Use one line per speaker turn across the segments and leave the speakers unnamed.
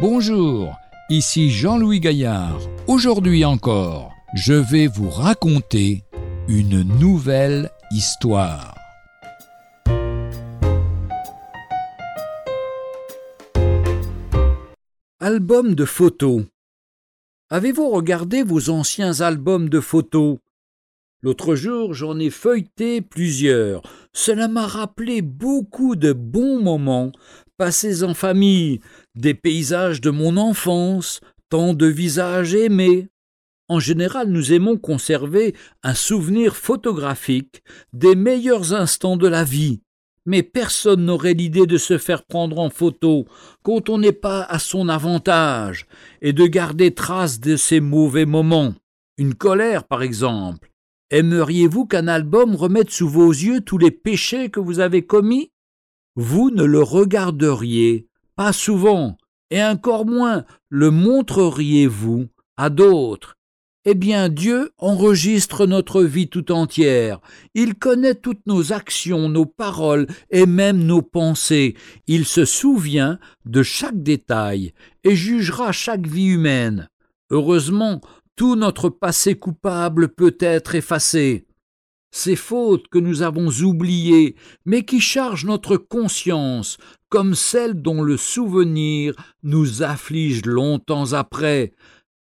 Bonjour, ici Jean-Louis Gaillard. Aujourd'hui encore, je vais vous raconter une nouvelle histoire.
Album de photos. Avez-vous regardé vos anciens albums de photos? L'autre jour, j'en ai feuilleté plusieurs. Cela m'a rappelé beaucoup de bons moments passés en famille, des paysages de mon enfance, tant de visages aimés. En général, nous aimons conserver un souvenir photographique des meilleurs instants de la vie. Mais personne n'aurait l'idée de se faire prendre en photo quand on n'est pas à son avantage et de garder trace de ces mauvais moments. Une colère, par exemple, Aimeriez-vous qu'un album remette sous vos yeux tous les péchés que vous avez commis? Vous ne le regarderiez pas souvent, et encore moins le montreriez-vous à d'autres. Eh bien, Dieu enregistre notre vie tout entière. Il connaît toutes nos actions, nos paroles et même nos pensées. Il se souvient de chaque détail et jugera chaque vie humaine. Heureusement, tout notre passé coupable peut être effacé. Ces fautes que nous avons oubliées, mais qui chargent notre conscience, comme celles dont le souvenir nous afflige longtemps après,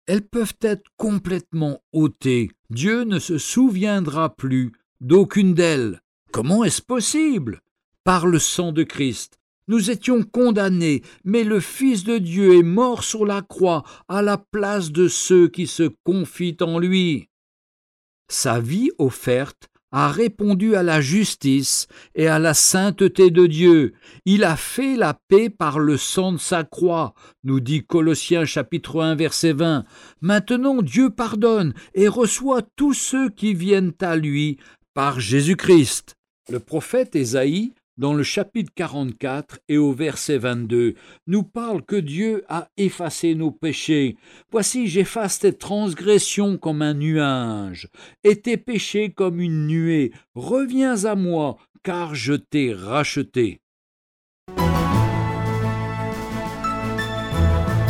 elles peuvent être complètement ôtées. Dieu ne se souviendra plus d'aucune d'elles. Comment est-ce possible? Par le sang de Christ. Nous étions condamnés, mais le Fils de Dieu est mort sur la croix à la place de ceux qui se confient en lui. Sa vie offerte a répondu à la justice et à la sainteté de Dieu. Il a fait la paix par le sang de sa croix, nous dit Colossiens chapitre 1 verset 20. Maintenant Dieu pardonne et reçoit tous ceux qui viennent à lui par Jésus-Christ. Le prophète Ésaïe dans le chapitre 44 et au verset 22, nous parle que Dieu a effacé nos péchés. Voici, j'efface tes transgressions comme un nuage, et tes péchés comme une nuée. Reviens à moi, car je t'ai racheté.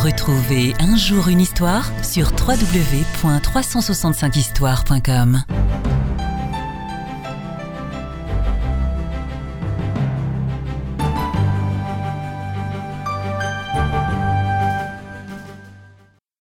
Retrouvez un jour une histoire sur www.365histoire.com.